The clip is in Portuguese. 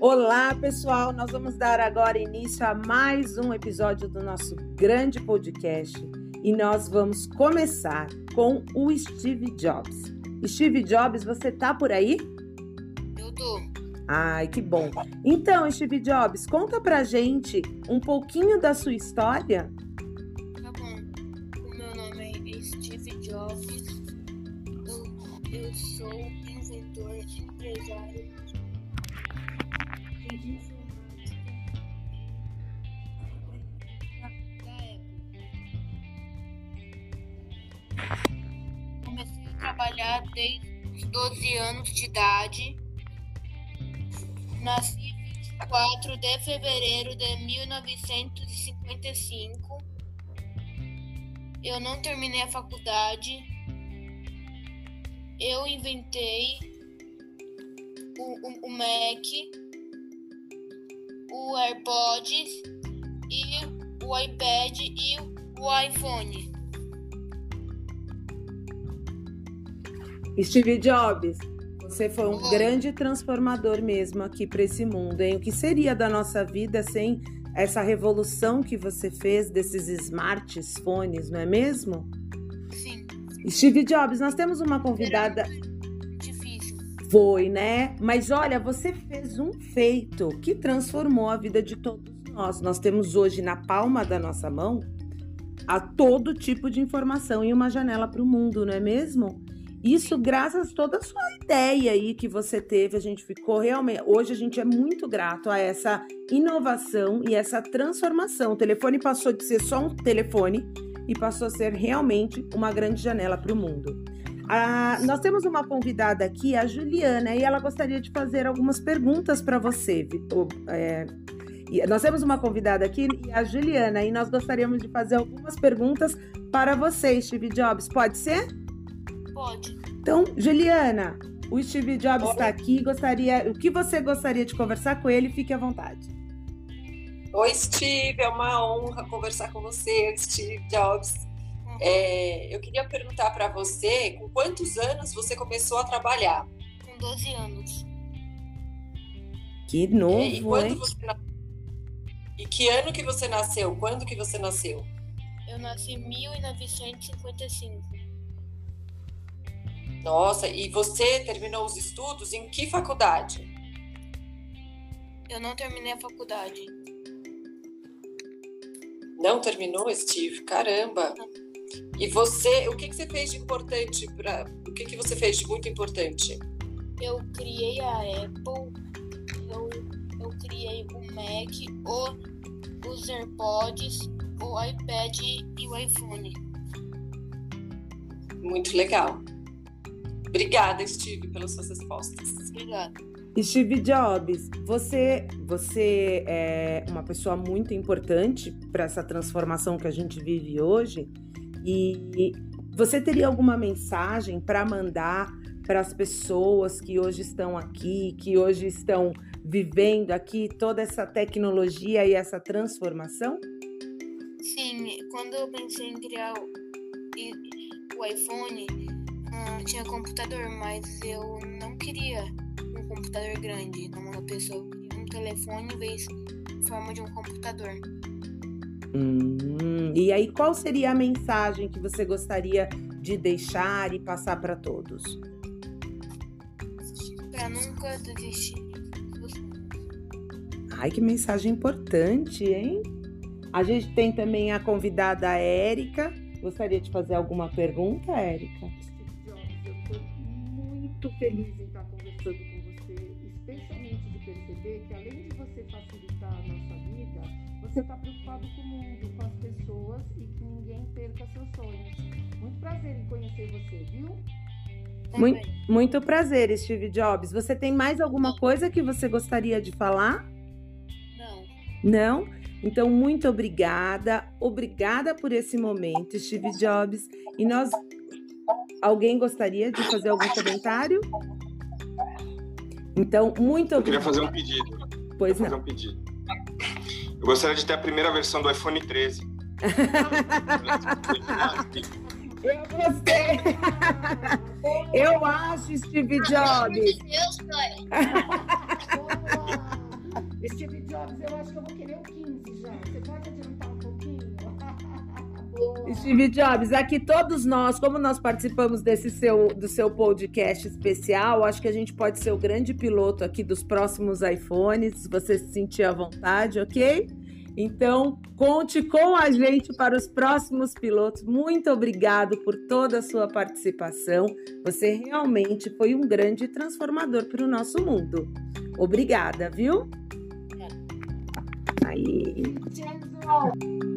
Olá, pessoal! Nós vamos dar agora início a mais um episódio do nosso grande podcast e nós vamos começar com o Steve Jobs. Steve Jobs, você tá por aí? Eu tô. Ai, que bom. Então, Steve Jobs, conta pra gente um pouquinho da sua história. Tá bom. O meu nome é Steve Jobs. Eu, eu sou inventor, empresário. Comecei a trabalhar desde os 12 anos de idade. Nasci 24 de fevereiro de 1955. Eu não terminei a faculdade. Eu inventei o, o, o Mac, AirPods e o iPad e o iPhone. Steve Jobs, você foi um Oi. grande transformador mesmo aqui para esse mundo, hein? O que seria da nossa vida sem essa revolução que você fez desses smartphones, não é mesmo? Sim, Steve Jobs, nós temos uma convidada. Foi, né? Mas olha, você fez um feito que transformou a vida de todos nós. Nós temos hoje na palma da nossa mão a todo tipo de informação e uma janela para o mundo, não é mesmo? Isso graças a toda a sua ideia aí que você teve, a gente ficou realmente. Hoje a gente é muito grato a essa inovação e essa transformação. O telefone passou de ser só um telefone e passou a ser realmente uma grande janela para o mundo. Ah, nós temos uma convidada aqui, a Juliana, e ela gostaria de fazer algumas perguntas para você. Vitor. É, nós temos uma convidada aqui, a Juliana, e nós gostaríamos de fazer algumas perguntas para você, Steve Jobs. Pode ser? Pode. Então, Juliana, o Steve Jobs está aqui. Gostaria, o que você gostaria de conversar com ele? Fique à vontade. Oi, Steve, é uma honra conversar com você, Steve Jobs. É, eu queria perguntar para você, com quantos anos você começou a trabalhar? Com 12 anos. Que É, e novo, quando hein? você na- E que ano que você nasceu? Quando que você nasceu? Eu nasci em 1955. Nossa, e você terminou os estudos em que faculdade? Eu não terminei a faculdade. Não terminou, Steve? Caramba! E você, o que que você fez de importante para? O que que você fez de muito importante? Eu criei a Apple, eu, eu criei o Mac, o, os AirPods, o iPad e o iPhone. Muito legal. Obrigada, Steve, pelas suas respostas. Obrigada. Steve Jobs, você, você é uma pessoa muito importante para essa transformação que a gente vive hoje. E você teria alguma mensagem para mandar para as pessoas que hoje estão aqui, que hoje estão vivendo aqui toda essa tecnologia e essa transformação? Sim, quando eu pensei em criar o, o iPhone, ah, tinha computador, mas eu não queria um computador grande mão da pessoa. Um telefone em vez em forma de um computador. Hum, e aí, qual seria a mensagem que você gostaria de deixar e passar para todos? Pra nunca desistir. Ai, que mensagem importante, hein? A gente tem também a convidada Érica. Gostaria de fazer alguma pergunta, Érica? Muito feliz em estar conversando com você, especialmente de perceber que além de você facilitar a nossa vida, você está preocupado com o mundo, com as pessoas e que ninguém perca seus sonhos. Muito prazer em conhecer você, viu? Muito, muito prazer, Steve Jobs. Você tem mais alguma coisa que você gostaria de falar? Não. Não? Então, muito obrigada. Obrigada por esse momento, Steve Jobs. E nós. Alguém gostaria de fazer algum comentário? Então, muito Eu queria fazer um pedido. Pois não. um pedido. Eu gostaria de ter a primeira versão do iPhone 13. Eu gostei. Eu acho, Steve Jobs. Deus, Steve Jobs, aqui todos nós, como nós participamos desse seu, do seu podcast especial, acho que a gente pode ser o grande piloto aqui dos próximos iPhones, se você se sentir à vontade, ok? Então, conte com a gente para os próximos pilotos. Muito obrigado por toda a sua participação. Você realmente foi um grande transformador para o nosso mundo. Obrigada, viu? Aí. Tchau.